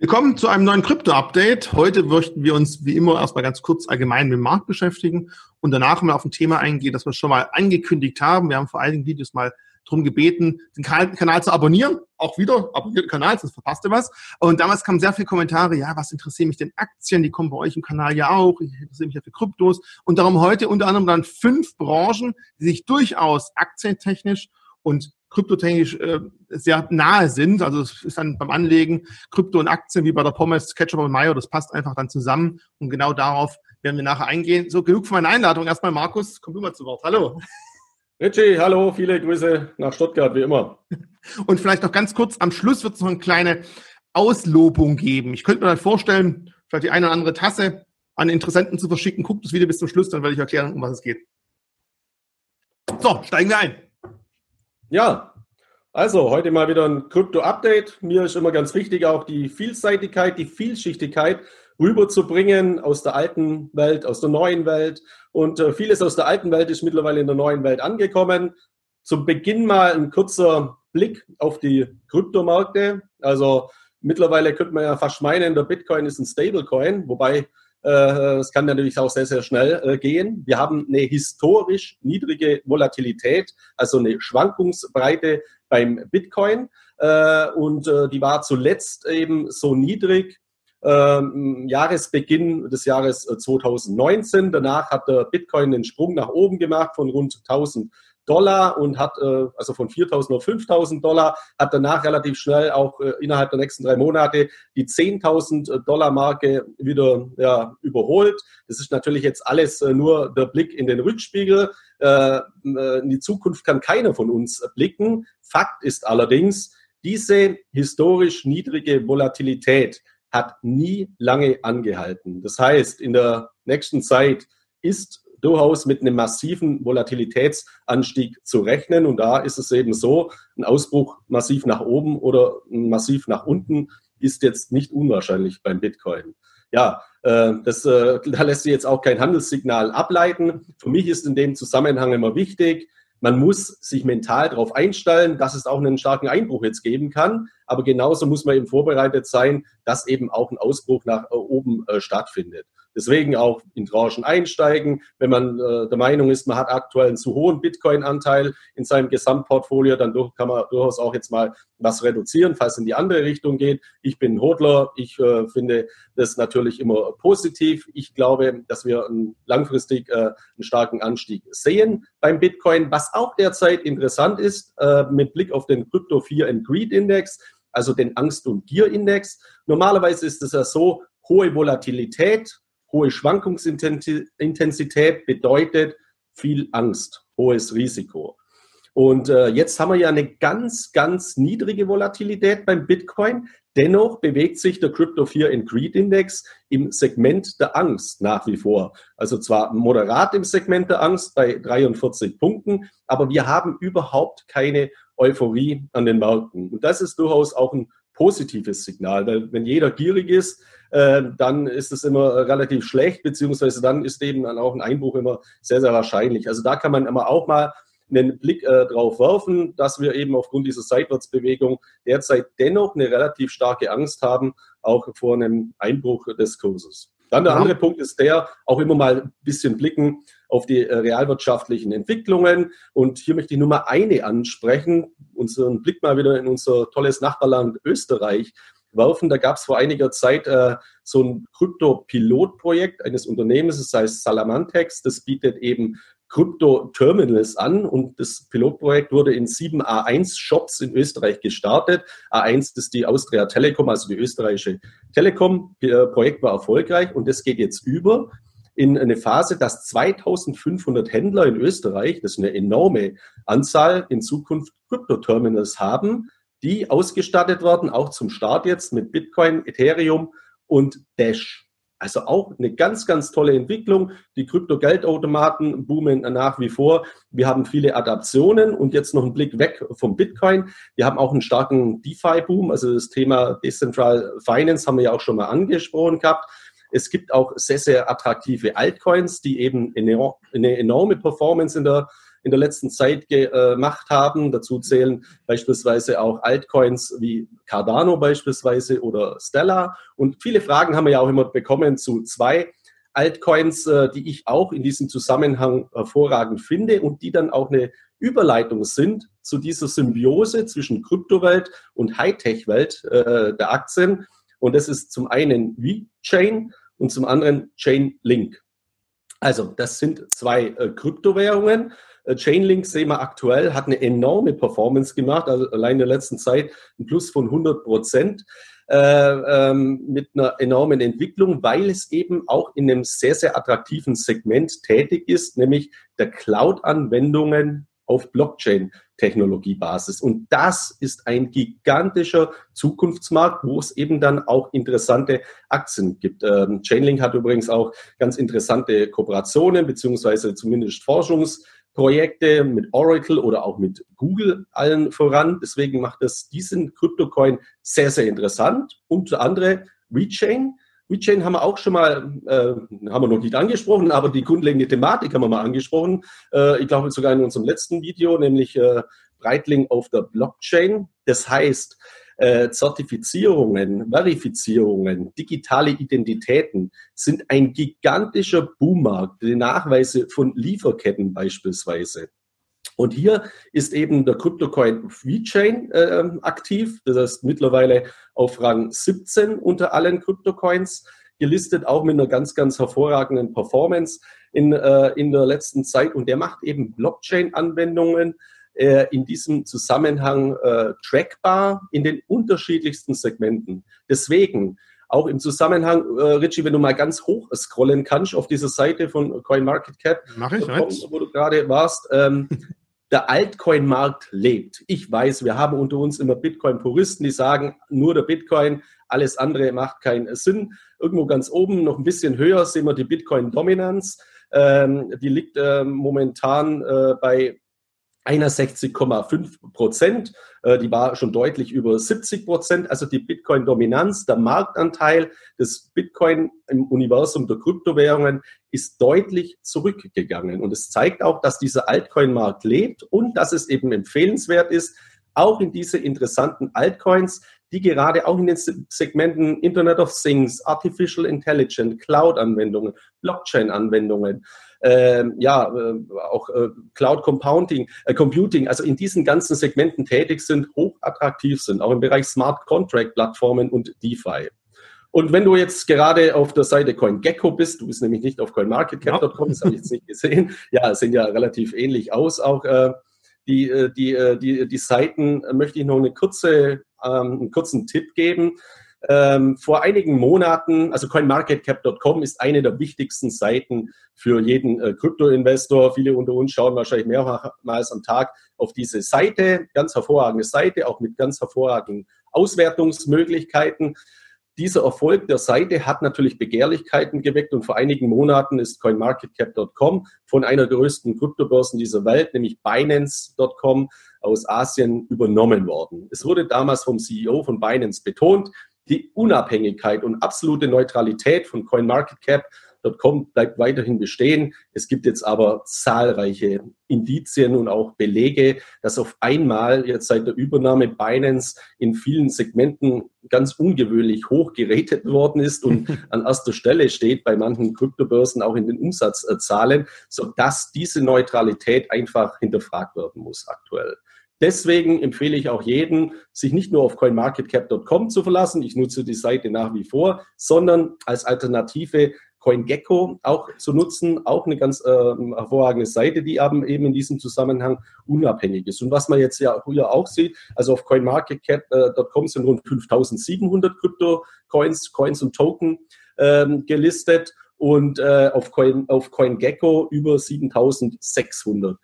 Willkommen zu einem neuen Krypto-Update. Heute möchten wir uns wie immer erstmal ganz kurz allgemein mit dem Markt beschäftigen und danach mal auf ein Thema eingehen, das wir schon mal angekündigt haben. Wir haben vor einigen Videos mal darum gebeten, den Kanal zu abonnieren. Auch wieder, abonniert den Kanal, sonst verpasst ihr was. Und damals kamen sehr viele Kommentare, ja, was interessieren mich denn Aktien? Die kommen bei euch im Kanal ja auch. Ich interessiere mich ja für Kryptos. Und darum heute unter anderem dann fünf Branchen, die sich durchaus aktientechnisch und kryptotechnisch äh, sehr nahe sind. Also es ist dann beim Anlegen Krypto und Aktien wie bei der Pommes, Ketchup und Mayo, das passt einfach dann zusammen und genau darauf werden wir nachher eingehen. So, genug von meiner Einladung. Erstmal Markus, komm du mal zu Wort. Hallo. Richie, hallo, viele Grüße nach Stuttgart, wie immer. Und vielleicht noch ganz kurz, am Schluss wird es noch eine kleine Auslobung geben. Ich könnte mir dann vorstellen, vielleicht die eine oder andere Tasse an Interessenten zu verschicken. Guckt das Video bis zum Schluss, dann werde ich erklären, um was es geht. So, steigen wir ein. Ja, also heute mal wieder ein Krypto-Update. Mir ist immer ganz wichtig, auch die Vielseitigkeit, die Vielschichtigkeit rüberzubringen aus der alten Welt, aus der neuen Welt. Und äh, vieles aus der alten Welt ist mittlerweile in der neuen Welt angekommen. Zum Beginn mal ein kurzer Blick auf die Kryptomärkte. Also mittlerweile könnte man ja fast meinen, der Bitcoin ist ein Stablecoin, wobei es kann natürlich auch sehr, sehr schnell äh, gehen. Wir haben eine historisch niedrige Volatilität, also eine Schwankungsbreite beim Bitcoin. Äh, und die war zuletzt eben so niedrig, ähm, Jahresbeginn des Jahres 2019. Danach hat der Bitcoin einen Sprung nach oben gemacht von rund 1000 Dollar und hat, äh, also von 4.000 auf 5.000 Dollar, hat danach relativ schnell auch äh, innerhalb der nächsten drei Monate die 10.000 Dollar Marke wieder ja, überholt. Das ist natürlich jetzt alles äh, nur der Blick in den Rückspiegel. In die Zukunft kann keiner von uns blicken. Fakt ist allerdings, diese historisch niedrige Volatilität hat nie lange angehalten. Das heißt, in der nächsten Zeit ist durchaus mit einem massiven Volatilitätsanstieg zu rechnen. Und da ist es eben so, ein Ausbruch massiv nach oben oder massiv nach unten ist jetzt nicht unwahrscheinlich beim Bitcoin. Ja, äh, das, äh, da lässt sich jetzt auch kein Handelssignal ableiten. Für mich ist in dem Zusammenhang immer wichtig, man muss sich mental darauf einstellen, dass es auch einen starken Einbruch jetzt geben kann. Aber genauso muss man eben vorbereitet sein, dass eben auch ein Ausbruch nach oben äh, stattfindet. Deswegen auch in Tranchen einsteigen. Wenn man äh, der Meinung ist, man hat aktuell einen zu hohen Bitcoin-Anteil in seinem Gesamtportfolio, dann durch, kann man durchaus auch jetzt mal was reduzieren, falls es in die andere Richtung geht. Ich bin Hodler. Ich äh, finde das natürlich immer positiv. Ich glaube, dass wir einen, langfristig äh, einen starken Anstieg sehen beim Bitcoin. Was auch derzeit interessant ist, äh, mit Blick auf den Crypto 4 and Greed Index, also den Angst- und Gier-Index. Normalerweise ist es ja so, hohe Volatilität Hohe Schwankungsintensität bedeutet viel Angst, hohes Risiko. Und äh, jetzt haben wir ja eine ganz, ganz niedrige Volatilität beim Bitcoin. Dennoch bewegt sich der Crypto 4 and Greed Index im Segment der Angst nach wie vor. Also zwar moderat im Segment der Angst bei 43 Punkten, aber wir haben überhaupt keine Euphorie an den Märkten. Und das ist durchaus auch ein positives Signal, weil wenn jeder gierig ist, äh, dann ist es immer relativ schlecht, beziehungsweise dann ist eben dann auch ein Einbruch immer sehr, sehr wahrscheinlich. Also da kann man immer auch mal einen Blick äh, drauf werfen, dass wir eben aufgrund dieser Seitwärtsbewegung derzeit dennoch eine relativ starke Angst haben, auch vor einem Einbruch des Kurses. Dann der andere Punkt ist der, auch immer mal ein bisschen blicken auf die äh, realwirtschaftlichen Entwicklungen. Und hier möchte ich nur mal eine ansprechen, unseren Blick mal wieder in unser tolles Nachbarland Österreich werfen. Da gab es vor einiger Zeit äh, so ein Krypto-Pilotprojekt eines Unternehmens, das heißt Salamantex. Das bietet eben Krypto-Terminals an und das Pilotprojekt wurde in sieben A1-Shops in Österreich gestartet. A1 ist die Austria Telekom, also die österreichische Telekom. Projekt war erfolgreich und das geht jetzt über in eine Phase, dass 2500 Händler in Österreich, das ist eine enorme Anzahl, in Zukunft Krypto-Terminals haben die ausgestattet werden, auch zum Start jetzt mit Bitcoin, Ethereum und Dash. Also auch eine ganz, ganz tolle Entwicklung. Die Krypto-Geldautomaten boomen nach wie vor. Wir haben viele Adaptionen und jetzt noch einen Blick weg vom Bitcoin. Wir haben auch einen starken DeFi-Boom. Also das Thema Decentral Finance haben wir ja auch schon mal angesprochen gehabt. Es gibt auch sehr, sehr attraktive Altcoins, die eben eine enorme Performance in der in der letzten Zeit gemacht haben. Dazu zählen beispielsweise auch Altcoins wie Cardano beispielsweise oder Stella. Und viele Fragen haben wir ja auch immer bekommen zu zwei Altcoins, äh, die ich auch in diesem Zusammenhang hervorragend finde und die dann auch eine Überleitung sind zu dieser Symbiose zwischen Kryptowelt und Hightech-Welt äh, der Aktien. Und das ist zum einen VeChain und zum anderen Chainlink. Also das sind zwei äh, Kryptowährungen. Äh, Chainlink sehen wir aktuell, hat eine enorme Performance gemacht, also allein in der letzten Zeit ein Plus von 100 Prozent. Äh, ähm, mit einer enormen Entwicklung, weil es eben auch in einem sehr, sehr attraktiven Segment tätig ist, nämlich der Cloud-Anwendungen auf Blockchain-Technologiebasis. Und das ist ein gigantischer Zukunftsmarkt, wo es eben dann auch interessante Aktien gibt. Ähm, Chainlink hat übrigens auch ganz interessante Kooperationen, beziehungsweise zumindest Forschungs- Projekte mit Oracle oder auch mit Google allen voran. Deswegen macht es diesen Kryptocoin sehr, sehr interessant. Unter anderem WeChain. WeChain haben wir auch schon mal, äh, haben wir noch nicht angesprochen, aber die grundlegende Thematik haben wir mal angesprochen. Äh, ich glaube sogar in unserem letzten Video, nämlich äh, Breitling auf der Blockchain. Das heißt, äh, Zertifizierungen, Verifizierungen, digitale Identitäten sind ein gigantischer Boommarkt, die Nachweise von Lieferketten beispielsweise. Und hier ist eben der Kryptocoin VeChain äh, aktiv, das heißt mittlerweile auf Rang 17 unter allen Kryptocoins gelistet, auch mit einer ganz, ganz hervorragenden Performance in, äh, in der letzten Zeit. Und der macht eben Blockchain-Anwendungen äh, in diesem Zusammenhang äh, trackbar in den unterschiedlichsten Segmenten. Deswegen auch im Zusammenhang, äh, Richie, wenn du mal ganz hoch scrollen kannst auf diese Seite von CoinMarketCap, Mach ich, wo du gerade warst, ähm, der Altcoin-Markt lebt. Ich weiß, wir haben unter uns immer Bitcoin-Puristen, die sagen, nur der Bitcoin, alles andere macht keinen Sinn. Irgendwo ganz oben, noch ein bisschen höher, sehen wir die Bitcoin-Dominanz. Ähm, die liegt äh, momentan äh, bei 61,5 Prozent. Äh, die war schon deutlich über 70 Prozent. Also die Bitcoin-Dominanz, der Marktanteil des Bitcoin im Universum der Kryptowährungen ist deutlich zurückgegangen. Und es zeigt auch, dass dieser Altcoin-Markt lebt und dass es eben empfehlenswert ist, auch in diese interessanten Altcoins, die gerade auch in den Segmenten Internet of Things, Artificial Intelligence, Cloud-Anwendungen, Blockchain-Anwendungen, äh, ja, auch äh, Cloud Compounding, äh, Computing, also in diesen ganzen Segmenten tätig sind, hochattraktiv sind, auch im Bereich Smart Contract Plattformen und DeFi. Und wenn du jetzt gerade auf der Seite CoinGecko bist, du bist nämlich nicht auf CoinMarketCap.com, das habe ich jetzt nicht gesehen. Ja, sehen ja relativ ähnlich aus. Auch äh, die, äh, die, äh, die, die Seiten möchte ich noch eine kurze, ähm, einen kurzen Tipp geben. Ähm, vor einigen Monaten, also CoinMarketCap.com ist eine der wichtigsten Seiten für jeden äh, Krypto-Investor. Viele unter uns schauen wahrscheinlich mehrmals am Tag auf diese Seite. Ganz hervorragende Seite, auch mit ganz hervorragenden Auswertungsmöglichkeiten. Dieser Erfolg der Seite hat natürlich Begehrlichkeiten geweckt und vor einigen Monaten ist CoinMarketCap.com von einer der größten Kryptobörsen dieser Welt, nämlich Binance.com aus Asien übernommen worden. Es wurde damals vom CEO von Binance betont, die Unabhängigkeit und absolute Neutralität von CoinMarketCap.com bleibt weiterhin bestehen. Es gibt jetzt aber zahlreiche Indizien und auch Belege, dass auf einmal jetzt seit der Übernahme Binance in vielen Segmenten ganz ungewöhnlich hoch gerätet worden ist und an erster Stelle steht bei manchen Kryptobörsen auch in den Umsatzzahlen, sodass diese Neutralität einfach hinterfragt werden muss aktuell. Deswegen empfehle ich auch jedem, sich nicht nur auf coinmarketcap.com zu verlassen, ich nutze die Seite nach wie vor, sondern als Alternative CoinGecko auch zu nutzen, auch eine ganz äh, hervorragende Seite, die eben in diesem Zusammenhang unabhängig ist. Und was man jetzt ja hier auch sieht, also auf coinmarketcap.com sind rund 5700 Krypto-Coins, Coins und Token ähm, gelistet und äh, auf, Coin, auf CoinGecko über 7600 ähm,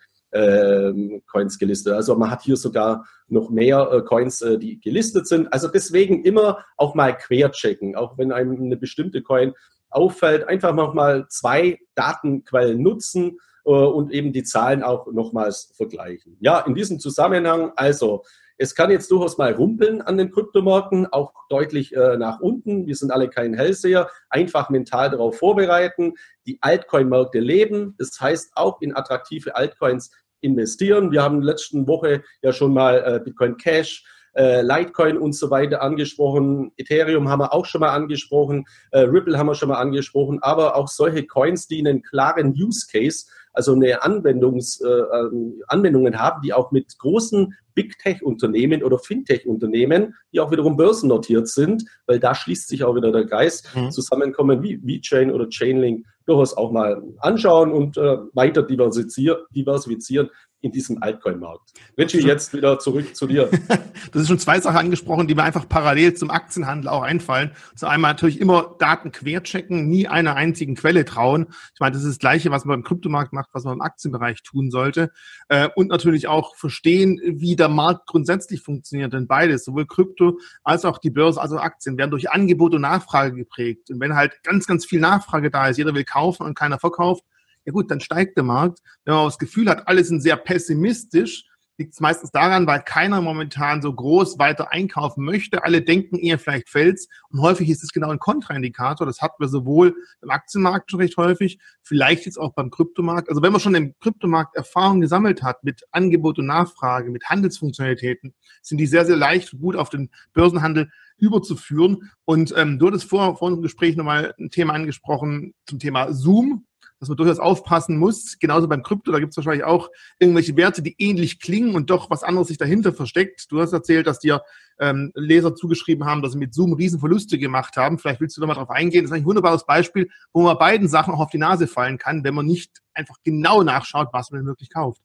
Coins gelistet. Also man hat hier sogar noch mehr äh, Coins, äh, die gelistet sind. Also deswegen immer auch mal querchecken, auch wenn einem eine bestimmte Coin auffällt, einfach nochmal zwei Datenquellen nutzen äh, und eben die Zahlen auch nochmals vergleichen. Ja, in diesem Zusammenhang, also es kann jetzt durchaus mal rumpeln an den Kryptomärkten, auch deutlich äh, nach unten. Wir sind alle kein Hellseher. Einfach mental darauf vorbereiten. Die Altcoin-Märkte leben. Das heißt, auch in attraktive Altcoins investieren. Wir haben letzten Woche ja schon mal äh, Bitcoin Cash, äh, Litecoin und so weiter angesprochen. Ethereum haben wir auch schon mal angesprochen. Äh, Ripple haben wir schon mal angesprochen. Aber auch solche Coins, die einen klaren Use Case also eine Anwendungs, äh, ähm, Anwendungen haben, die auch mit großen Big Tech-Unternehmen oder Fintech-Unternehmen, die auch wiederum börsennotiert sind, weil da schließt sich auch wieder der Geist, mhm. zusammenkommen wie VeChain oder Chainlink, durchaus auch mal anschauen und äh, weiter diversifizieren, in diesem Altcoin-Markt. Richie, jetzt wieder zurück zu dir. das ist schon zwei Sachen angesprochen, die mir einfach parallel zum Aktienhandel auch einfallen. Zu einmal natürlich immer Daten querchecken, nie einer einzigen Quelle trauen. Ich meine, das ist das Gleiche, was man beim Kryptomarkt macht, was man im Aktienbereich tun sollte. Äh, und natürlich auch verstehen, wie der Markt grundsätzlich funktioniert. Denn beides, sowohl Krypto als auch die Börse, also Aktien, werden durch Angebot und Nachfrage geprägt. Und wenn halt ganz, ganz viel Nachfrage da ist, jeder will kaufen und keiner verkauft, ja gut, dann steigt der Markt. Wenn man das Gefühl hat, alle sind sehr pessimistisch, liegt es meistens daran, weil keiner momentan so groß weiter einkaufen möchte. Alle denken eher, vielleicht fällt's. Und häufig ist es genau ein Kontraindikator. Das hatten wir sowohl im Aktienmarkt schon recht häufig, vielleicht jetzt auch beim Kryptomarkt. Also wenn man schon im Kryptomarkt Erfahrung gesammelt hat mit Angebot und Nachfrage, mit Handelsfunktionalitäten, sind die sehr, sehr leicht und gut auf den Börsenhandel überzuführen. Und ähm, du hattest vor, vor unserem Gespräch nochmal ein Thema angesprochen zum Thema Zoom dass man durchaus aufpassen muss. Genauso beim Krypto, da gibt es wahrscheinlich auch irgendwelche Werte, die ähnlich klingen und doch was anderes sich dahinter versteckt. Du hast erzählt, dass dir ähm, Leser zugeschrieben haben, dass sie mit Zoom Riesenverluste gemacht haben. Vielleicht willst du da mal drauf eingehen. Das ist ein wunderbares Beispiel, wo man beiden Sachen auch auf die Nase fallen kann, wenn man nicht einfach genau nachschaut, was man wirklich kauft.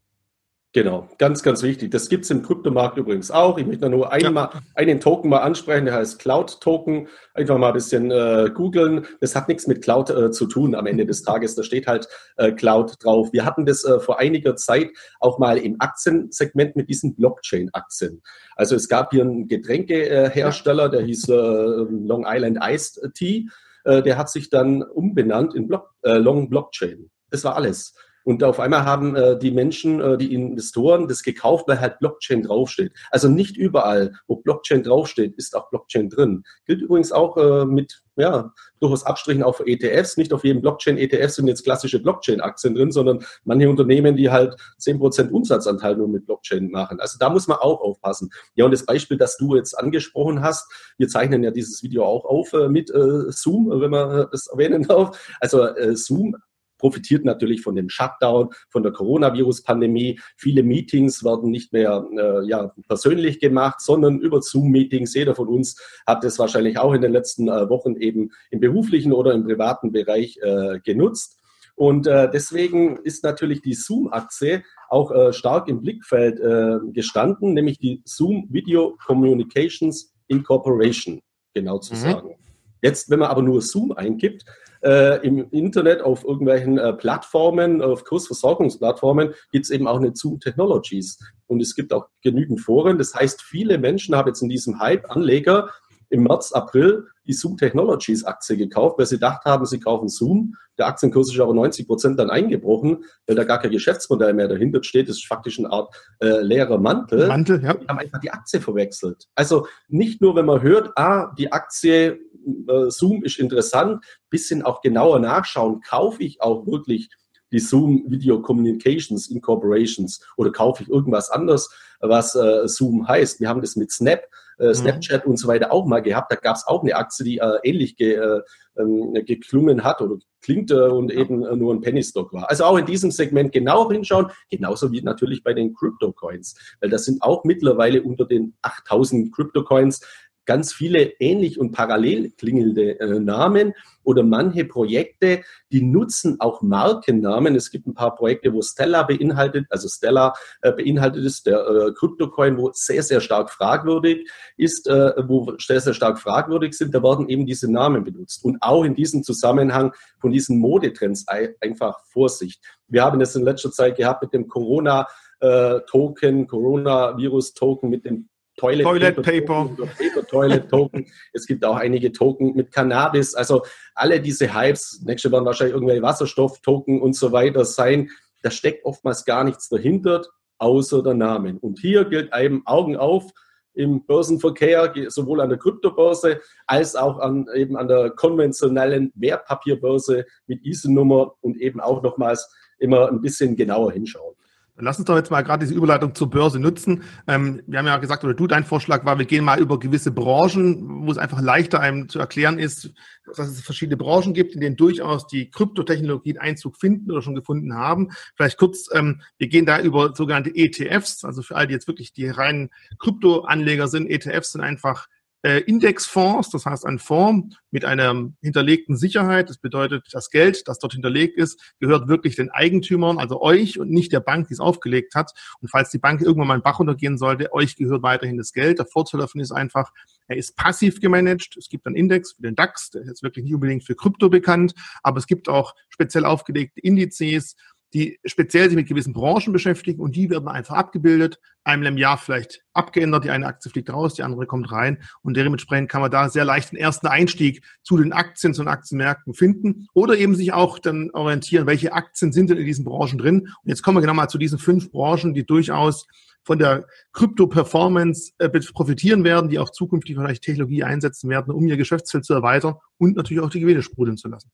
Genau, ganz, ganz wichtig. Das gibt es im Kryptomarkt übrigens auch. Ich möchte nur einmal, ja. einen Token mal ansprechen, der heißt Cloud Token. Einfach mal ein bisschen äh, googeln. Das hat nichts mit Cloud äh, zu tun am Ende des Tages. Da steht halt äh, Cloud drauf. Wir hatten das äh, vor einiger Zeit auch mal im Aktiensegment mit diesen Blockchain-Aktien. Also es gab hier einen Getränkehersteller, der hieß äh, Long Island Iced Tea. Äh, der hat sich dann umbenannt in Block, Long Blockchain. Das war alles. Und auf einmal haben äh, die Menschen, äh, die Investoren das gekauft, weil halt Blockchain draufsteht. Also nicht überall, wo Blockchain draufsteht, ist auch Blockchain drin. Gilt übrigens auch äh, mit, ja, durchaus Abstrichen für ETFs. Nicht auf jedem Blockchain-ETF sind jetzt klassische Blockchain-Aktien drin, sondern manche Unternehmen, die halt zehn Prozent Umsatzanteil nur mit Blockchain machen. Also da muss man auch aufpassen. Ja, und das Beispiel, das du jetzt angesprochen hast, wir zeichnen ja dieses Video auch auf äh, mit äh, Zoom, wenn man das erwähnen darf. Also äh, Zoom profitiert natürlich von dem Shutdown, von der Coronavirus-Pandemie. Viele Meetings werden nicht mehr äh, ja, persönlich gemacht, sondern über Zoom-Meetings. Jeder von uns hat es wahrscheinlich auch in den letzten äh, Wochen eben im beruflichen oder im privaten Bereich äh, genutzt. Und äh, deswegen ist natürlich die Zoom-Aktie auch äh, stark im Blickfeld äh, gestanden, nämlich die Zoom Video Communications Incorporation, genau zu mhm. sagen. Jetzt, wenn man aber nur Zoom eingibt, äh, im Internet auf irgendwelchen äh, Plattformen, auf Kursversorgungsplattformen, gibt es eben auch eine Zoom Technologies. Und es gibt auch genügend Foren. Das heißt, viele Menschen haben jetzt in diesem Hype Anleger im März, April die Zoom Technologies Aktie gekauft, weil sie gedacht haben, sie kaufen Zoom. Der Aktienkurs ist aber 90 Prozent dann eingebrochen, weil da gar kein Geschäftsmodell mehr dahinter steht. Das ist faktisch eine Art äh, leerer Mantel. Mantel, ja. Die haben einfach die Aktie verwechselt. Also nicht nur, wenn man hört, ah, die Aktie äh, Zoom ist interessant, bisschen auch genauer nachschauen, kaufe ich auch wirklich die Zoom Video Communications Incorporations oder kaufe ich irgendwas anderes, was äh, Zoom heißt. Wir haben das mit Snap, äh, mhm. Snapchat mhm. und so weiter auch mal gehabt. Da gab es auch eine Aktie, die äh, ähnlich ge, äh, ähm, geklungen hat oder klingt und eben äh, nur ein Penny Stock war. Also auch in diesem Segment genau hinschauen, genauso wie natürlich bei den Crypto Coins, weil das sind auch mittlerweile unter den 8000 Crypto Coins ganz viele ähnlich und parallel klingende äh, Namen oder manche Projekte, die nutzen auch Markennamen. Es gibt ein paar Projekte, wo Stella beinhaltet, also Stella äh, beinhaltet ist, der äh, wo sehr, sehr stark fragwürdig ist, äh, wo sehr, sehr stark fragwürdig sind, da werden eben diese Namen benutzt. Und auch in diesem Zusammenhang von diesen Modetrends einfach Vorsicht. Wir haben es in letzter Zeit gehabt mit dem Corona- äh, Token, Coronavirus-Token mit dem Toilet, Toilet Paper, Paper. Paper Toilet Token. es gibt auch einige Token mit Cannabis. Also alle diese Hypes, nächste werden wahrscheinlich irgendwelche Wasserstoff-Token und so weiter sein. Da steckt oftmals gar nichts dahinter, außer der Name. Und hier gilt einem Augen auf im Börsenverkehr, sowohl an der Kryptobörse als auch an, eben an der konventionellen Wertpapierbörse mit ISIN-Nummer und eben auch nochmals immer ein bisschen genauer hinschauen. Lass uns doch jetzt mal gerade diese Überleitung zur Börse nutzen. Ähm, wir haben ja gesagt, oder du, dein Vorschlag war, wir gehen mal über gewisse Branchen, wo es einfach leichter einem zu erklären ist, dass es verschiedene Branchen gibt, in denen durchaus die Kryptotechnologien Einzug finden oder schon gefunden haben. Vielleicht kurz, ähm, wir gehen da über sogenannte ETFs, also für all die jetzt wirklich die reinen Kryptoanleger sind. ETFs sind einfach äh, Indexfonds, das heißt ein Fonds mit einer hinterlegten Sicherheit. Das bedeutet, das Geld, das dort hinterlegt ist, gehört wirklich den Eigentümern, also euch und nicht der Bank, die es aufgelegt hat. Und falls die Bank irgendwann mal in Bach untergehen sollte, euch gehört weiterhin das Geld. Der Vorteil davon ist einfach, er ist passiv gemanagt. Es gibt einen Index für den DAX, der ist wirklich nicht unbedingt für Krypto bekannt, aber es gibt auch speziell aufgelegte Indizes die speziell sich mit gewissen Branchen beschäftigen und die werden einfach abgebildet, einmal im Jahr vielleicht abgeändert, die eine Aktie fliegt raus, die andere kommt rein und dementsprechend kann man da sehr leicht den ersten Einstieg zu den Aktien, zu den Aktienmärkten finden oder eben sich auch dann orientieren, welche Aktien sind denn in diesen Branchen drin. Und jetzt kommen wir genau mal zu diesen fünf Branchen, die durchaus von der Krypto-Performance äh, profitieren werden, die auch zukünftig vielleicht Technologie einsetzen werden, um ihr Geschäftsfeld zu erweitern und natürlich auch die Gewinne sprudeln zu lassen.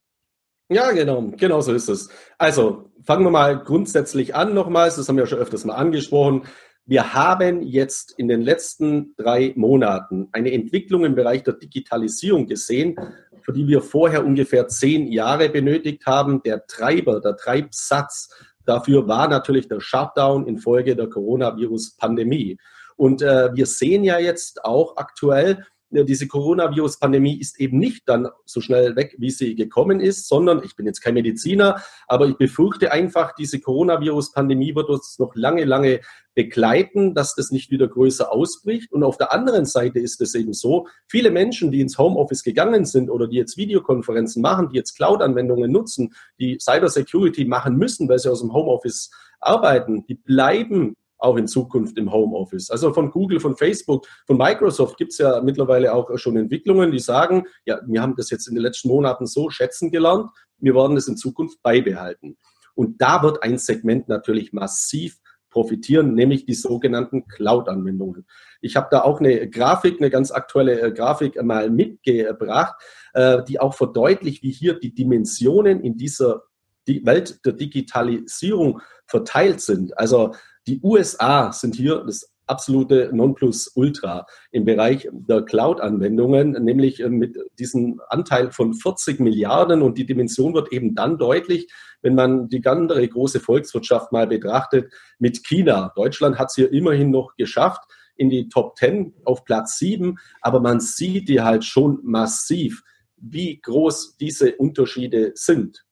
Ja, genau, genau so ist es. Also fangen wir mal grundsätzlich an nochmals, das haben wir ja schon öfters mal angesprochen. Wir haben jetzt in den letzten drei Monaten eine Entwicklung im Bereich der Digitalisierung gesehen, für die wir vorher ungefähr zehn Jahre benötigt haben. Der Treiber, der Treibsatz dafür war natürlich der Shutdown infolge der Coronavirus-Pandemie. Und äh, wir sehen ja jetzt auch aktuell, diese Coronavirus-Pandemie ist eben nicht dann so schnell weg, wie sie gekommen ist, sondern ich bin jetzt kein Mediziner, aber ich befürchte einfach, diese Coronavirus-Pandemie wird uns noch lange, lange begleiten, dass das nicht wieder größer ausbricht. Und auf der anderen Seite ist es eben so, viele Menschen, die ins Homeoffice gegangen sind oder die jetzt Videokonferenzen machen, die jetzt Cloud-Anwendungen nutzen, die Cybersecurity machen müssen, weil sie aus dem Homeoffice arbeiten, die bleiben auch in Zukunft im Homeoffice. Also von Google, von Facebook, von Microsoft gibt es ja mittlerweile auch schon Entwicklungen, die sagen, ja, wir haben das jetzt in den letzten Monaten so schätzen gelernt, wir werden es in Zukunft beibehalten. Und da wird ein Segment natürlich massiv profitieren, nämlich die sogenannten Cloud-Anwendungen. Ich habe da auch eine Grafik, eine ganz aktuelle äh, Grafik mal mitgebracht, äh, die auch verdeutlicht, wie hier die Dimensionen in dieser Welt der Digitalisierung verteilt sind. Also die USA sind hier das absolute Nonplusultra im Bereich der Cloud-Anwendungen, nämlich äh, mit diesem Anteil von 40 Milliarden. Und die Dimension wird eben dann deutlich, wenn man die andere große Volkswirtschaft mal betrachtet mit China. Deutschland hat es hier immerhin noch geschafft in die Top 10 auf Platz 7, aber man sieht hier halt schon massiv, wie groß diese Unterschiede sind.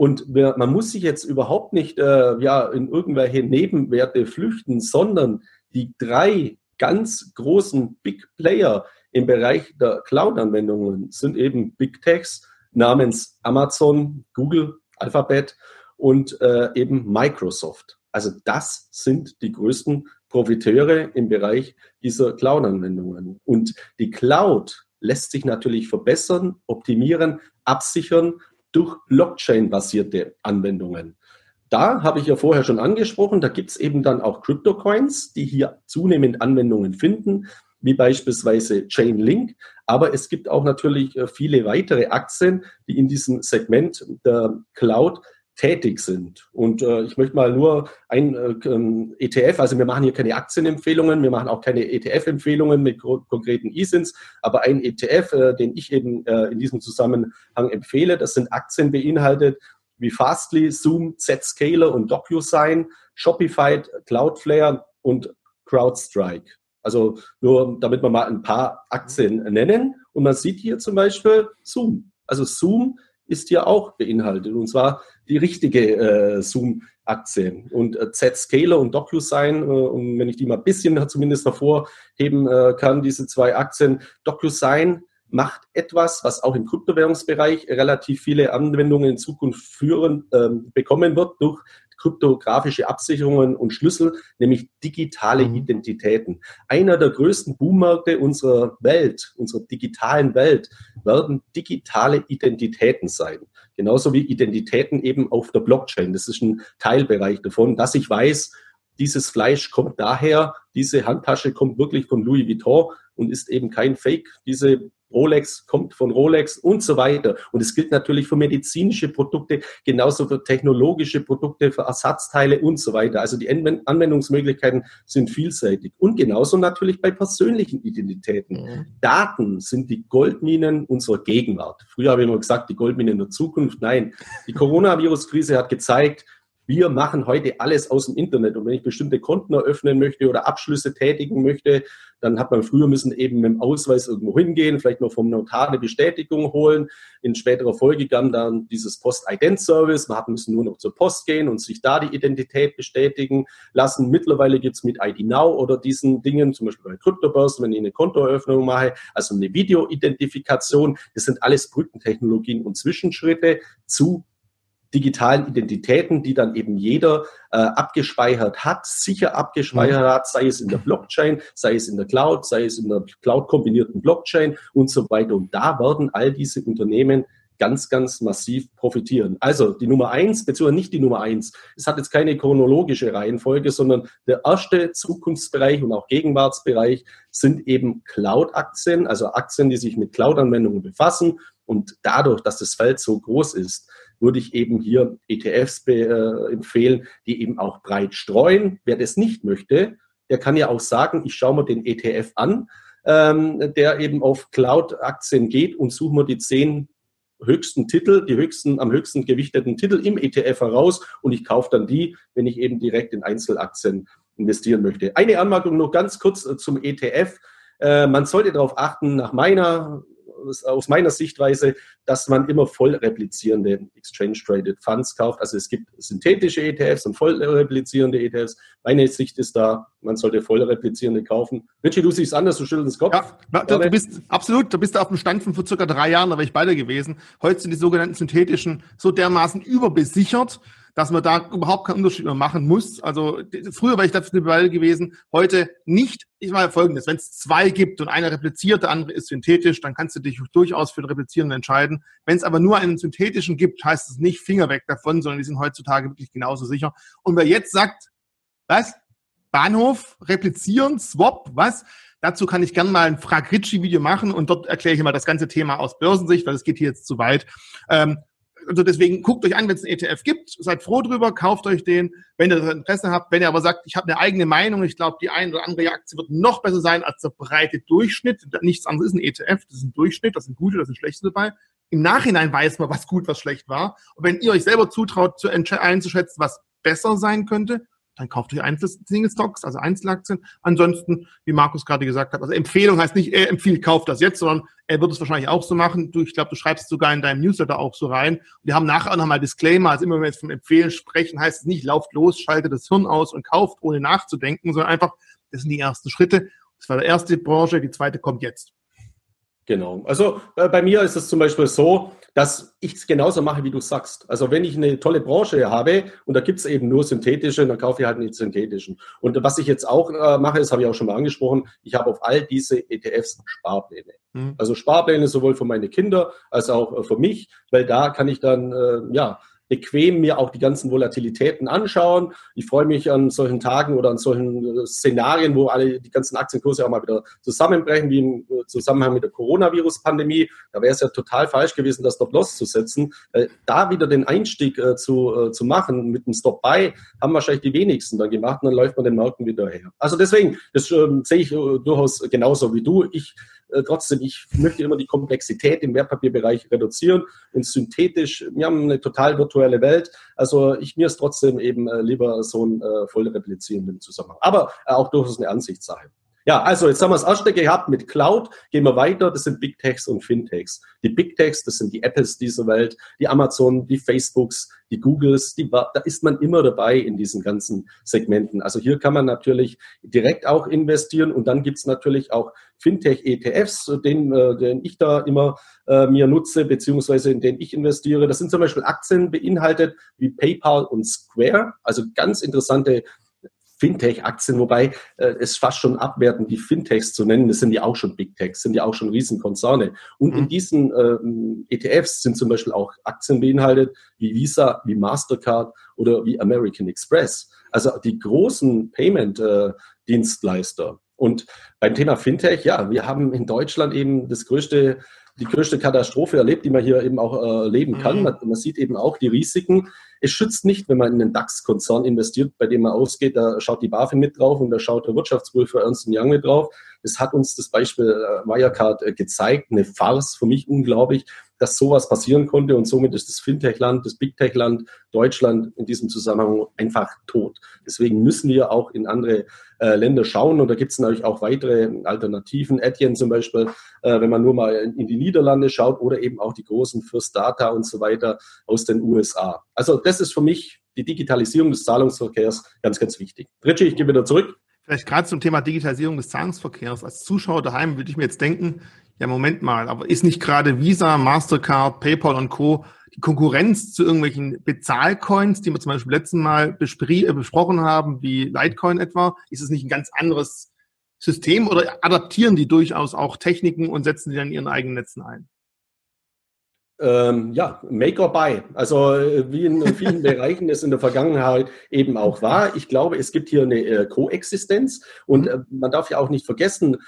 Und man muss sich jetzt überhaupt nicht äh, ja, in irgendwelche Nebenwerte flüchten, sondern die drei ganz großen Big Player im Bereich der Cloud-Anwendungen sind eben Big Techs namens Amazon, Google, Alphabet und äh, eben Microsoft. Also das sind die größten Profiteure im Bereich dieser Cloud-Anwendungen. Und die Cloud lässt sich natürlich verbessern, optimieren, absichern durch Blockchain-basierte Anwendungen. Da habe ich ja vorher schon angesprochen, da gibt es eben dann auch Crypto-Coins, die hier zunehmend Anwendungen finden, wie beispielsweise Chainlink. Aber es gibt auch natürlich äh, viele weitere Aktien, die in diesem Segment der Cloud tätig sind. Und äh, ich möchte mal nur ein äh, ähm, ETF, also wir machen hier keine Aktienempfehlungen, wir machen auch keine ETF-Empfehlungen mit konkreten E-Sins, aber ein ETF, äh, den ich eben äh, in diesem Zusammenhang empfehle, das sind Aktien beinhaltet wie Fastly, Zoom, Zscaler und DocuSign, Shopify, Cloudflare und CrowdStrike. Also nur damit wir mal ein paar Aktien nennen. Und man sieht hier zum Beispiel Zoom. Also Zoom ist hier auch beinhaltet. Und zwar die richtige äh, Zoom-Aktie. Und äh, Z-Scaler und DocuSign, äh, und wenn ich die mal ein bisschen zumindest hervorheben äh, kann, diese zwei Aktien, DocuSign macht etwas, was auch im Kryptowährungsbereich relativ viele Anwendungen in Zukunft führen, ähm, bekommen wird durch kryptografische Absicherungen und Schlüssel, nämlich digitale mhm. Identitäten. Einer der größten Boommärkte unserer Welt, unserer digitalen Welt, werden digitale Identitäten sein. Genauso wie Identitäten eben auf der Blockchain. Das ist ein Teilbereich davon, dass ich weiß, dieses Fleisch kommt daher, diese Handtasche kommt wirklich von Louis Vuitton und ist eben kein Fake. Diese Rolex kommt von Rolex und so weiter. Und es gilt natürlich für medizinische Produkte, genauso für technologische Produkte, für Ersatzteile und so weiter. Also die Anwendungsmöglichkeiten sind vielseitig. Und genauso natürlich bei persönlichen Identitäten. Mhm. Daten sind die Goldminen unserer Gegenwart. Früher habe ich immer gesagt, die Goldminen der Zukunft. Nein, die Coronavirus-Krise hat gezeigt, wir machen heute alles aus dem Internet. Und wenn ich bestimmte Konten eröffnen möchte oder Abschlüsse tätigen möchte, dann hat man früher müssen eben mit dem Ausweis irgendwo hingehen, vielleicht noch vom Notar eine Bestätigung holen. In späterer Folge kam dann dieses Post-Ident-Service. Man hat müssen nur noch zur Post gehen und sich da die Identität bestätigen lassen. Mittlerweile gibt es mit ID Now oder diesen Dingen, zum Beispiel bei Kryptobörsen, wenn ich eine Kontoeröffnung mache, also eine Video-Identifikation. Das sind alles Brückentechnologien und Zwischenschritte zu digitalen Identitäten, die dann eben jeder äh, abgespeichert hat, sicher abgespeichert hat, sei es in der Blockchain, sei es in der Cloud, sei es in der Cloud-kombinierten Blockchain und so weiter. Und da werden all diese Unternehmen ganz, ganz massiv profitieren. Also die Nummer eins, beziehungsweise nicht die Nummer eins. Es hat jetzt keine chronologische Reihenfolge, sondern der erste Zukunftsbereich und auch Gegenwartsbereich sind eben Cloud-Aktien, also Aktien, die sich mit Cloud-Anwendungen befassen. Und dadurch, dass das Feld so groß ist, würde ich eben hier ETFs äh, empfehlen, die eben auch breit streuen. Wer das nicht möchte, der kann ja auch sagen, ich schaue mir den ETF an, ähm, der eben auf Cloud-Aktien geht und suche mir die zehn höchsten Titel, die höchsten, am höchsten gewichteten Titel im ETF heraus und ich kaufe dann die, wenn ich eben direkt in Einzelaktien investieren möchte. Eine Anmerkung noch ganz kurz äh, zum ETF. Äh, man sollte darauf achten, nach meiner aus meiner Sichtweise, dass man immer voll replizierende Exchange-Traded Funds kauft. Also es gibt synthetische ETFs und voll replizierende ETFs. Meine Sicht ist da, man sollte voll replizierende kaufen. Richie, du siehst anders, du schüttelst Kopf. Ja, du, du bist absolut, du bist auf dem Stand von vor circa drei Jahren, da war ich beide gewesen. Heute sind die sogenannten synthetischen so dermaßen überbesichert, dass man da überhaupt keinen Unterschied mehr machen muss. Also früher war ich dafür eine gewesen, heute nicht. Ich meine folgendes, wenn es zwei gibt und einer repliziert, der andere ist synthetisch, dann kannst du dich durchaus für den Replizierenden entscheiden. Wenn es aber nur einen synthetischen gibt, heißt es nicht Finger weg davon, sondern die sind heutzutage wirklich genauso sicher. Und wer jetzt sagt, was? Bahnhof, replizieren, Swap, was? Dazu kann ich gerne mal ein Frag Ritchie-Video machen und dort erkläre ich mal das ganze Thema aus Börsensicht, weil es geht hier jetzt zu weit. Ähm, also deswegen guckt euch an, wenn es einen ETF gibt, seid froh drüber, kauft euch den, wenn ihr das Interesse habt. Wenn ihr aber sagt, ich habe eine eigene Meinung, ich glaube, die eine oder andere Aktie wird noch besser sein als der breite Durchschnitt. Nichts anderes ist ein ETF, das ist ein Durchschnitt, das sind gute, das sind schlechte dabei. Im Nachhinein weiß man, was gut, was schlecht war. Und wenn ihr euch selber zutraut, zu einzuschätzen, was besser sein könnte, dann kauft euch Einzel-Single-Stocks, also Einzelaktien. Ansonsten, wie Markus gerade gesagt hat, also Empfehlung heißt nicht, er empfiehlt, kauft das jetzt, sondern er wird es wahrscheinlich auch so machen. Du, ich glaube, du schreibst sogar in deinem Newsletter auch so rein. wir haben nachher auch nochmal Disclaimer. Also immer wenn wir jetzt vom Empfehlen sprechen, heißt es nicht, lauft los, schaltet das Hirn aus und kauft, ohne nachzudenken, sondern einfach, das sind die ersten Schritte. Das war die erste Branche, die zweite kommt jetzt. Genau. Also äh, bei mir ist es zum Beispiel so, dass ich es genauso mache, wie du sagst. Also wenn ich eine tolle Branche habe und da gibt es eben nur synthetische, dann kaufe ich halt nicht synthetischen. Und was ich jetzt auch äh, mache, das habe ich auch schon mal angesprochen, ich habe auf all diese ETFs Sparpläne. Mhm. Also Sparpläne sowohl für meine Kinder als auch äh, für mich, weil da kann ich dann äh, ja bequem mir auch die ganzen Volatilitäten anschauen. Ich freue mich an solchen Tagen oder an solchen äh, Szenarien, wo alle die ganzen Aktienkurse auch mal wieder zusammenbrechen, wie im äh, Zusammenhang mit der Coronavirus-Pandemie. Da wäre es ja total falsch gewesen, das Stop-Loss zu setzen. Da wieder den Einstieg äh, zu, zu machen mit dem Stop-Buy, haben wahrscheinlich die wenigsten dann gemacht und dann läuft man den Märkten wieder her. Also deswegen, das äh, sehe ich durchaus genauso wie du. Ich äh, trotzdem, ich möchte immer die Komplexität im Wertpapierbereich reduzieren und synthetisch, wir haben eine total virtuelle Welt. Also ich mir ist trotzdem eben äh, lieber so ein äh, voll replizierenden Zusammenhang. Aber äh, auch durchaus eine Ansichtssache. Ja, also jetzt haben wir das erste gehabt mit Cloud. Gehen wir weiter. Das sind Big Techs und Fintechs. Die Big Techs, das sind die Apples dieser Welt, die Amazon, die Facebooks, die Googles. Die, da ist man immer dabei in diesen ganzen Segmenten. Also hier kann man natürlich direkt auch investieren und dann gibt's natürlich auch Fintech-ETFs, den, äh, den ich da immer äh, mir nutze, beziehungsweise in den ich investiere. Das sind zum Beispiel Aktien beinhaltet wie PayPal und Square, also ganz interessante Fintech-Aktien, wobei äh, es fast schon abwertend, die Fintechs zu nennen. Das sind ja auch schon Big Techs, sind ja auch schon Riesenkonzerne. Und mhm. in diesen ähm, ETFs sind zum Beispiel auch Aktien beinhaltet, wie Visa, wie Mastercard oder wie American Express. Also die großen Payment-Dienstleister. Und beim Thema Fintech, ja, wir haben in Deutschland eben das größte die größte Katastrophe erlebt, die man hier eben auch äh, erleben kann. Mhm. Man, man, sieht eben auch die Risiken. Es schützt nicht, wenn man in einen DAX-Konzern investiert, bei dem man ausgeht, da schaut die BaFin mit drauf und da schaut der Wirtschaftsprüfer Ernst Young mit drauf. Das hat uns das Beispiel äh, Wirecard äh, gezeigt, eine Farce, für mich unglaublich dass sowas passieren konnte und somit ist das Fintech-Land, das Big-Tech-Land Deutschland in diesem Zusammenhang einfach tot. Deswegen müssen wir auch in andere äh, Länder schauen und da gibt es natürlich auch weitere Alternativen. Etienne zum Beispiel, äh, wenn man nur mal in, die Niederlande schaut oder eben auch die großen First Data und so weiter aus den USA. Also das ist für mich die Digitalisierung des Zahlungsverkehrs ganz, ganz wichtig. Ritschi, ich gebe wieder zurück. Vielleicht gerade zum Thema Digitalisierung des Zahlungsverkehrs. Als Zuschauer daheim würde ich mir jetzt denken, ja, Moment mal, aber ist nicht gerade Visa, Mastercard, PayPal und Co. die Konkurrenz zu irgendwelchen Bezahlcoins, die wir zum Beispiel letzten Mal äh, besprochen haben, wie Litecoin etwa? Ist es nicht ein ganz anderes System oder adaptieren die durchaus auch Techniken und setzen die dann in ihren eigenen Netzen ein? Ähm, ja, make or buy. Also äh, wie in vielen Bereichen es in der Vergangenheit eben auch war. Ich glaube, es gibt hier eine äh, Koexistenz und äh, man darf ja auch nicht vergessen,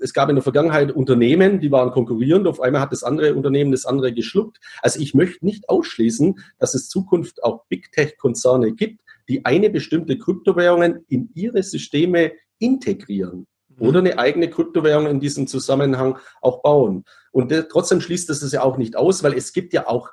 es gab in der Vergangenheit Unternehmen, die waren konkurrierend. Auf einmal hat das andere Unternehmen das andere geschluckt. Also ich möchte nicht ausschließen, dass es Zukunft auch Big Tech-Konzerne gibt, die eine bestimmte Kryptowährungen in ihre Systeme integrieren oder eine eigene Kryptowährung in diesem Zusammenhang auch bauen. Und trotzdem schließt es ja auch nicht aus, weil es gibt ja auch,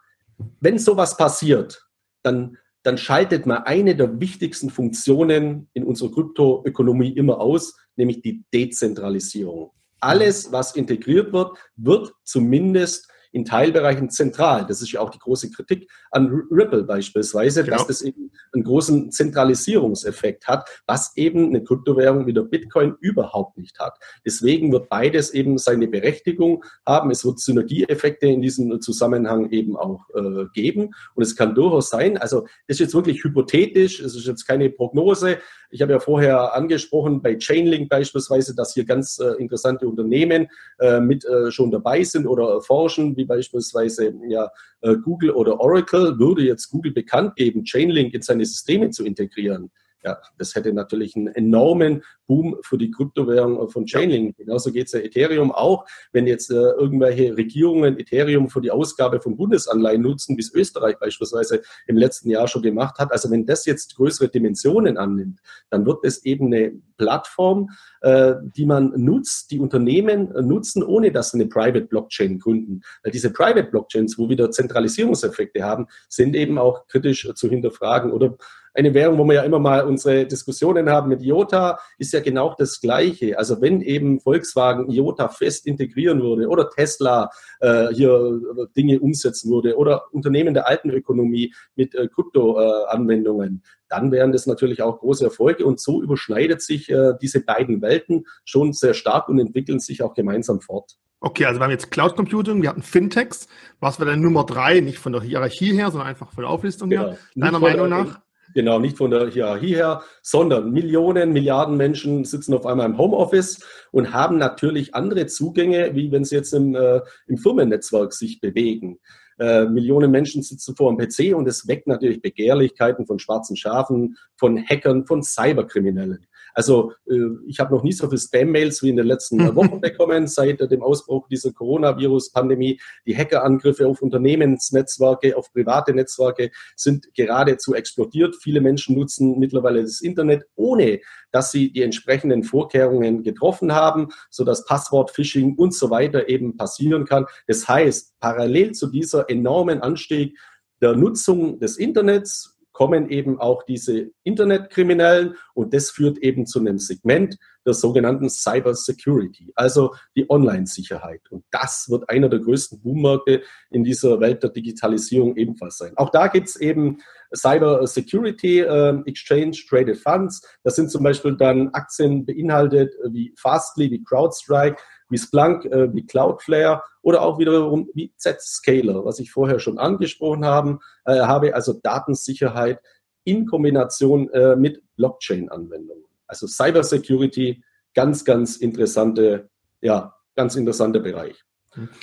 wenn sowas passiert, dann, dann schaltet man eine der wichtigsten Funktionen in unserer Kryptoökonomie immer aus, nämlich die Dezentralisierung. Alles, was integriert wird, wird zumindest in Teilbereichen zentral. Das ist ja auch die große Kritik an Ripple beispielsweise, genau. dass das eben einen großen Zentralisierungseffekt hat, was eben eine Kryptowährung wie der Bitcoin überhaupt nicht hat. Deswegen wird beides eben seine Berechtigung haben. Es wird Synergieeffekte in diesem Zusammenhang eben auch äh, geben. Und es kann durchaus sein, also das ist jetzt wirklich hypothetisch, es ist jetzt keine Prognose. Ich habe ja vorher angesprochen, bei Chainlink beispielsweise, dass hier ganz äh, interessante Unternehmen äh, mit äh, schon dabei sind oder forschen, wie beispielsweise ja, äh, Google oder Oracle. Würde jetzt Google bekannt geben, Chainlink in seine Systeme zu integrieren, ja, das hätte natürlich einen enormen Boom für die Kryptowährung von Chainlink. Genauso geht es ja Ethereum auch. Wenn jetzt äh, irgendwelche Regierungen Ethereum für die Ausgabe von Bundesanleihen nutzen, wie es Österreich beispielsweise im letzten Jahr schon gemacht hat, also wenn das jetzt größere Dimensionen annimmt, dann wird es eben eine Plattform, äh, die man nutzt, die Unternehmen nutzen, ohne dass sie eine Private Blockchain gründen. Weil diese Private Blockchains, wo wieder Zentralisierungseffekte haben, sind eben auch kritisch zu hinterfragen. Oder eine Währung, wo wir ja immer mal unsere Diskussionen haben mit IOTA, ist ja genau das Gleiche. Also wenn eben Volkswagen IOTA fest integrieren würde oder Tesla äh, hier Dinge umsetzen würde oder Unternehmen der alten Ökonomie mit äh, Krypto-Anwendungen, dann wären das natürlich auch große Erfolge. Und so überschneidet sich äh, diese beiden Welten schon sehr stark und entwickeln sich auch gemeinsam fort. Okay, also wir haben jetzt Cloud Computing, wir hatten Fintechs. Was wäre denn Nummer drei? Nicht von der Hierarchie her, sondern einfach von der Auflistung genau. her. Deiner Meinung nach? Genau, nicht von der Hierarchie her, sondern Millionen, Milliarden Menschen sitzen auf einmal im Homeoffice und haben natürlich andere Zugänge, wie wenn sie jetzt im, äh, im Firmennetzwerk sich bewegen. Äh, Millionen Menschen sitzen vor dem PC und es weckt natürlich Begehrlichkeiten von schwarzen Schafen, von Hackern, von Cyberkriminellen. Also äh, ich habe noch nie so viele Spam-Mails wie in den letzten Wochen bekommen seit dem Ausbruch dieser Coronavirus-Pandemie. Die Hackerangriffe auf Unternehmensnetzwerke, auf private Netzwerke sind geradezu explodiert. Viele Menschen nutzen mittlerweile das Internet, ohne dass sie die entsprechenden Vorkehrungen getroffen haben, sodass Passwort-Phishing und so weiter eben passieren kann. Das heißt, parallel zu dieser enormen Anstieg der Nutzung des Internets kommen eben auch diese Internetkriminellen und das führt eben zu einem Segment der sogenannten Cyber Security, also die Online-Sicherheit. Und das wird einer der größten Boommärkte in dieser Welt der Digitalisierung ebenfalls sein. Auch da gibt es eben Cyber Security äh, Exchange Traded Funds. Das sind zum Beispiel dann Aktien beinhaltet wie Fastly, wie CrowdStrike, wie Splunk, äh, wie Cloudflare oder auch wiederum wie Zscaler, was ich vorher schon angesprochen haben, äh, habe, also Datensicherheit in Kombination äh, mit Blockchain-Anwendungen. Also Cybersecurity, ganz, ganz interessante, ja, ganz interessanter Bereich.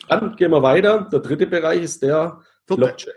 Dann gehen wir weiter. Der dritte Bereich ist der Vierte. Blockchain.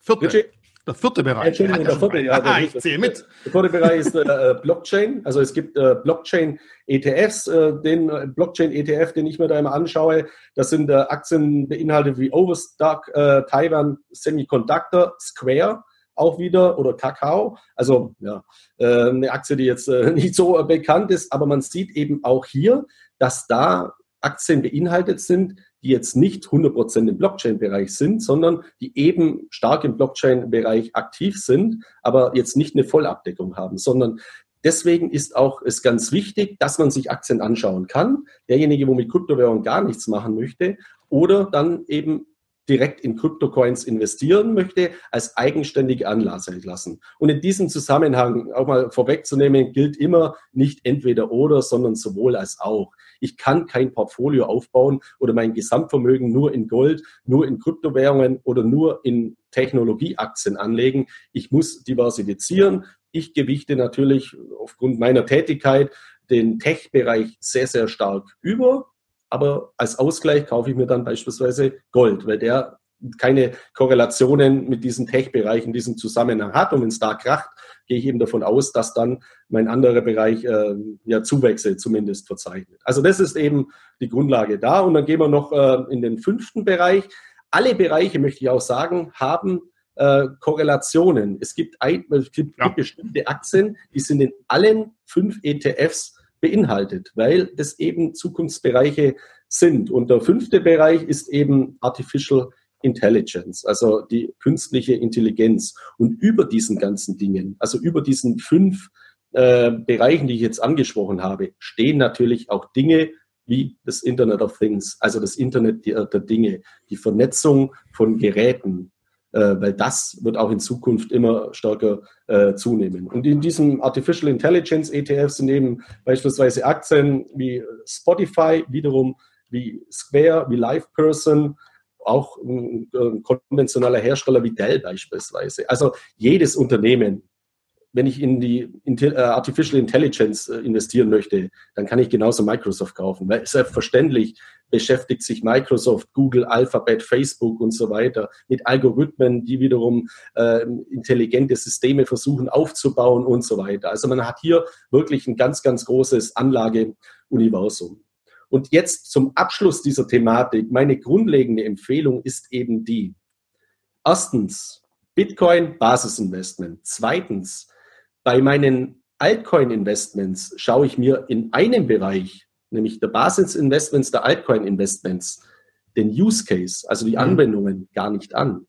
Vierte. Der vierte Bereich. Entschuldigung, der vierte, ja. Der, ich zähle mit. Der vierte Bereich ist äh, Blockchain. Also es gibt äh, Blockchain-ETFs. Äh, den äh, Blockchain-ETF, den ich mir da immer anschaue, das sind äh, Aktien beinhaltet wie Overstock, äh, Taiwan Semiconductor, Square auch wieder oder Kakao. Also ja, eine Aktie, die jetzt nicht so bekannt ist, aber man sieht eben auch hier, dass da Aktien beinhaltet sind, die jetzt nicht 100% im Blockchain-Bereich sind, sondern die eben stark im Blockchain-Bereich aktiv sind, aber jetzt nicht eine Vollabdeckung haben, sondern Deswegen ist auch es ganz wichtig, dass man sich Aktien anschauen kann. Derjenige, wo mit Kryptowährung gar nichts machen möchte oder dann eben direkt in Kryptocoins investieren möchte, als eigenständige Anlasse lassen. Und in diesem Zusammenhang auch mal vorwegzunehmen, gilt immer nicht entweder oder, sondern sowohl als auch. Ich kann kein Portfolio aufbauen oder mein Gesamtvermögen nur in Gold, nur in Kryptowährungen oder nur in Technologieaktien anlegen. Ich muss diversifizieren. Ich gewichte natürlich aufgrund meiner Tätigkeit den Tech-Bereich sehr, sehr stark über. Aber als Ausgleich kaufe ich mir dann beispielsweise Gold, weil der keine Korrelationen mit diesen Tech-Bereichen, diesem Zusammenhang hat. Und wenn es da kracht, gehe ich eben davon aus, dass dann mein anderer Bereich äh, ja Zuwächse zumindest verzeichnet. Also das ist eben die Grundlage da. Und dann gehen wir noch äh, in den fünften Bereich. Alle Bereiche, möchte ich auch sagen, haben äh, Korrelationen. Es gibt, ein, es gibt ja. bestimmte Aktien, die sind in allen fünf ETFs beinhaltet, weil das eben Zukunftsbereiche sind. Und der fünfte Bereich ist eben Artificial Intelligence, also die künstliche Intelligenz. Und über diesen ganzen Dingen, also über diesen fünf äh, Bereichen, die ich jetzt angesprochen habe, stehen natürlich auch Dinge wie das Internet of Things, also das Internet der, der Dinge, die Vernetzung von Geräten, äh, weil das wird auch in Zukunft immer stärker äh, zunehmen. Und in diesem Artificial Intelligence ETF sind eben beispielsweise Aktien wie Spotify, wiederum wie Square, wie LivePerson, auch ein, ein konventioneller Hersteller wie Dell beispielsweise. Also jedes Unternehmen, wenn ich in die äh, Artificial Intelligence äh, investieren möchte, dann kann ich genauso Microsoft kaufen. Weil selbstverständlich beschäftigt sich Microsoft, Google, Alphabet, Facebook und so weiter mit Algorithmen, die wiederum äh, intelligente Systeme versuchen aufzubauen und so weiter. Also man hat hier wirklich ein ganz, ganz großes Anlageuniversum. Und jetzt zum Abschluss dieser Thematik. Meine grundlegende Empfehlung ist eben die. Erstens, Bitcoin Basisinvestment. Zweitens, bei meinen Altcoin-Investments schaue ich mir in einem Bereich, nämlich der Basisinvestments der Altcoin-Investments, den Use Case, also die mhm. Anwendungen, gar nicht an,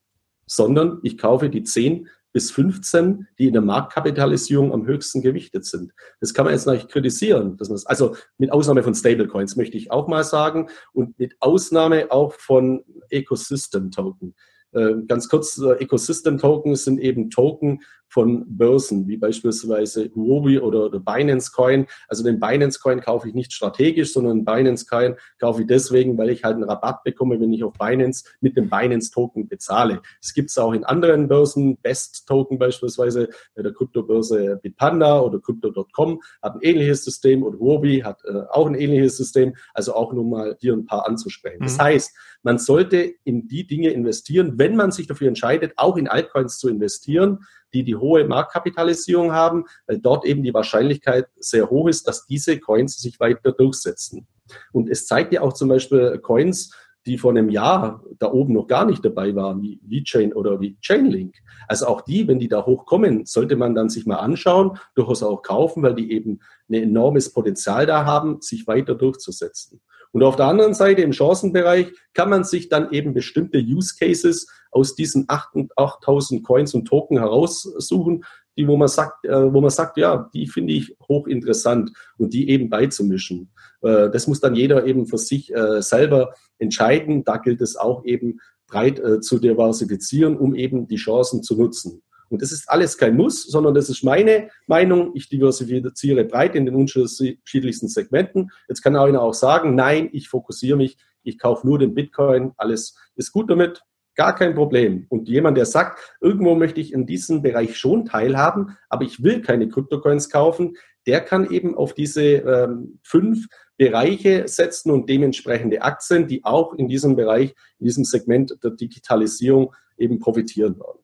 sondern ich kaufe die 10 bis 15, die in der Marktkapitalisierung am höchsten gewichtet sind. Das kann man jetzt nicht kritisieren. Dass man also mit Ausnahme von Stablecoins möchte ich auch mal sagen und mit Ausnahme auch von Ecosystem Token. Äh, ganz kurz, äh, Ecosystem Tokens sind eben Token von Börsen, wie beispielsweise Huobi oder, Binance Coin. Also den Binance Coin kaufe ich nicht strategisch, sondern den Binance Coin kaufe ich deswegen, weil ich halt einen Rabatt bekomme, wenn ich auf Binance mit dem Binance Token bezahle. Es gibt es auch in anderen Börsen, Best Token beispielsweise bei der Kryptobörse Bitpanda oder Crypto.com hat ein ähnliches System oder Huobi hat äh, auch ein ähnliches System. Also auch nur mal hier ein paar anzusprechen. Mhm. Das heißt, man sollte in die Dinge investieren, wenn man sich dafür entscheidet, auch in Altcoins zu investieren, die die hohe Marktkapitalisierung haben, weil dort eben die Wahrscheinlichkeit sehr hoch ist, dass diese Coins sich weiter durchsetzen. Und es zeigt ja auch zum Beispiel Coins, die vor einem Jahr da oben noch gar nicht dabei waren, wie VeChain oder wie Chainlink. Also auch die, wenn die da hochkommen, sollte man dann sich mal anschauen, durchaus auch kaufen, weil die eben ein enormes Potenzial da haben, sich weiter durchzusetzen. Und auf der anderen Seite im Chancenbereich kann man sich dann eben bestimmte Use Cases aus diesen 8000 Coins und Token heraussuchen, die, wo man sagt, äh, wo man sagt, ja, die finde ich hochinteressant und die eben beizumischen. Äh, das muss dann jeder eben für sich äh, selber entscheiden. Da gilt es auch eben breit zu diversifizieren, um eben die Chancen zu nutzen. Und das ist alles kein Muss, sondern das ist meine Meinung. Ich diversifiziere breit in den unterschiedlichsten Segmenten. Jetzt kann einer auch sagen, nein, ich fokussiere mich, ich kaufe nur den Bitcoin, alles ist gut damit. Gar kein Problem. Und jemand, der sagt, irgendwo möchte ich in diesem Bereich schon teilhaben, aber ich will keine Kryptocoins kaufen, der kann eben auf diese ähm, fünf Bereiche setzen und dementsprechende Aktien, die auch in diesem Bereich, in diesem Segment der Digitalisierung eben profitieren werden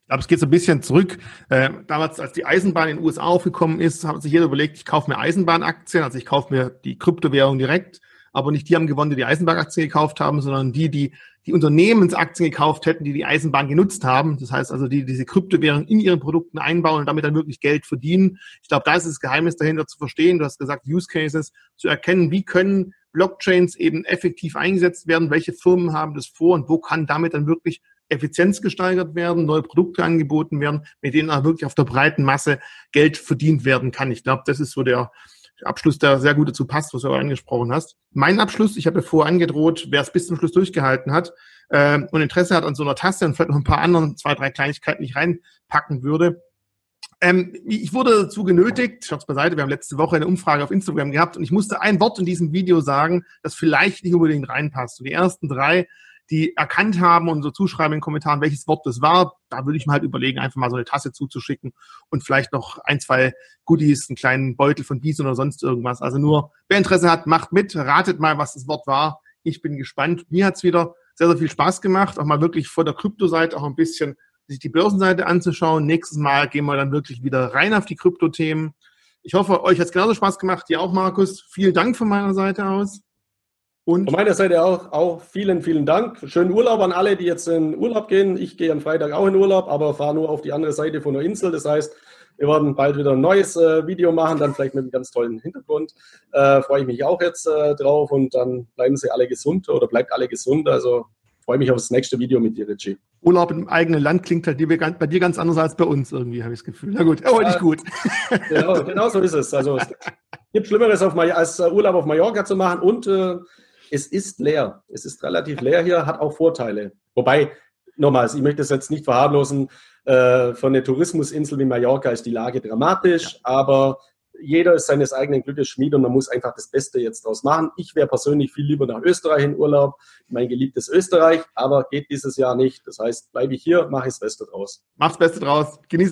Ich glaube, es geht so ein bisschen zurück. Äh, damals, als die Eisenbahn in den USA aufgekommen ist, hat sich jeder überlegt, ich kaufe mir Eisenbahnaktien, also ich kaufe mir die Kryptowährung direkt, aber nicht die haben gewonnen, die die Eisenbahnaktien gekauft haben, sondern die, die die Unternehmensaktien gekauft hätten, die die Eisenbahn genutzt haben. Das heißt also, die diese Kryptowährung in ihren Produkten einbauen und damit dann wirklich Geld verdienen. Ich glaube, da ist das Geheimnis dahinter zu verstehen. Du hast gesagt, Use Cases zu erkennen, wie können Blockchains eben effektiv eingesetzt werden, welche Firmen haben das vor und wo kann damit dann wirklich Effizienz gesteigert werden, neue Produkte angeboten werden, mit denen auch wirklich auf der breiten Masse Geld verdient werden kann. Ich glaube, das ist so der, Abschluss, der sehr gut dazu passt, was du auch angesprochen hast. Mein Abschluss, ich habe ja vorher angedroht, wer es bis zum Schluss durchgehalten hat äh, und Interesse hat an so einer Tasse und vielleicht noch ein paar anderen, zwei, drei Kleinigkeiten, ich reinpacken würde. Ähm, ich wurde dazu genötigt, schaut's beiseite, wir haben letzte Woche eine Umfrage auf Instagram gehabt und ich musste ein Wort in diesem Video sagen, das vielleicht nicht unbedingt reinpasst. Und die ersten drei die erkannt haben und so zuschreiben in den Kommentaren, welches Wort das war. Da würde ich mal halt überlegen, einfach mal so eine Tasse zuzuschicken und vielleicht noch ein, zwei Goodies, einen kleinen Beutel von Biesen oder sonst irgendwas. Also nur, wer Interesse hat, macht mit, ratet mal, was das Wort war. Ich bin gespannt. Mir hat's wieder sehr, sehr viel Spaß gemacht, auch mal wirklich vor der Kryptoseite auch ein bisschen sich die Börsenseite anzuschauen. Nächstes Mal gehen wir dann wirklich wieder rein auf die Kryptothemen. Ich hoffe, euch hat's genauso Spaß gemacht. Dir auch, Markus. Vielen Dank von meiner Seite aus. Und Von meiner Seite auch, auch vielen, vielen Dank. Schönen Urlaub an alle, die jetzt in Urlaub gehen. Ich gehe am Freitag auch in Urlaub, aber fahre nur auf die andere Seite von der Insel. Das heißt, wir werden bald wieder ein neues äh, Video machen, dann vielleicht mit einem ganz tollen Hintergrund. Äh, freue ich mich auch jetzt äh, drauf und dann bleiben Sie alle gesund oder bleibt alle gesund. Also freue mich auf das nächste Video mit dir, Richie. Urlaub im eigenen Land klingt halt bei dir ganz anders als bei uns irgendwie, habe ich das Gefühl. Na gut, aber nicht gut. Genau, genau so ist es. Also es gibt Schlimmeres auf, als äh, Urlaub auf Mallorca zu machen und äh, es ist leer. Es ist relativ leer hier, hat auch Vorteile. Wobei, nochmals, ich möchte es jetzt nicht verharmlosen, äh, von der Tourismusinsel wie Mallorca ist die Lage dramatisch, ja. aber jeder ist seines eigenen Glückes Schmied und man muss einfach das Beste jetzt draus machen. Ich wäre persönlich viel lieber nach Österreich in Urlaub, mein geliebtes Österreich, aber geht dieses Jahr nicht. Das heißt, bleibe ich hier, mache ich das Beste draus. Mach's Beste draus. Genieß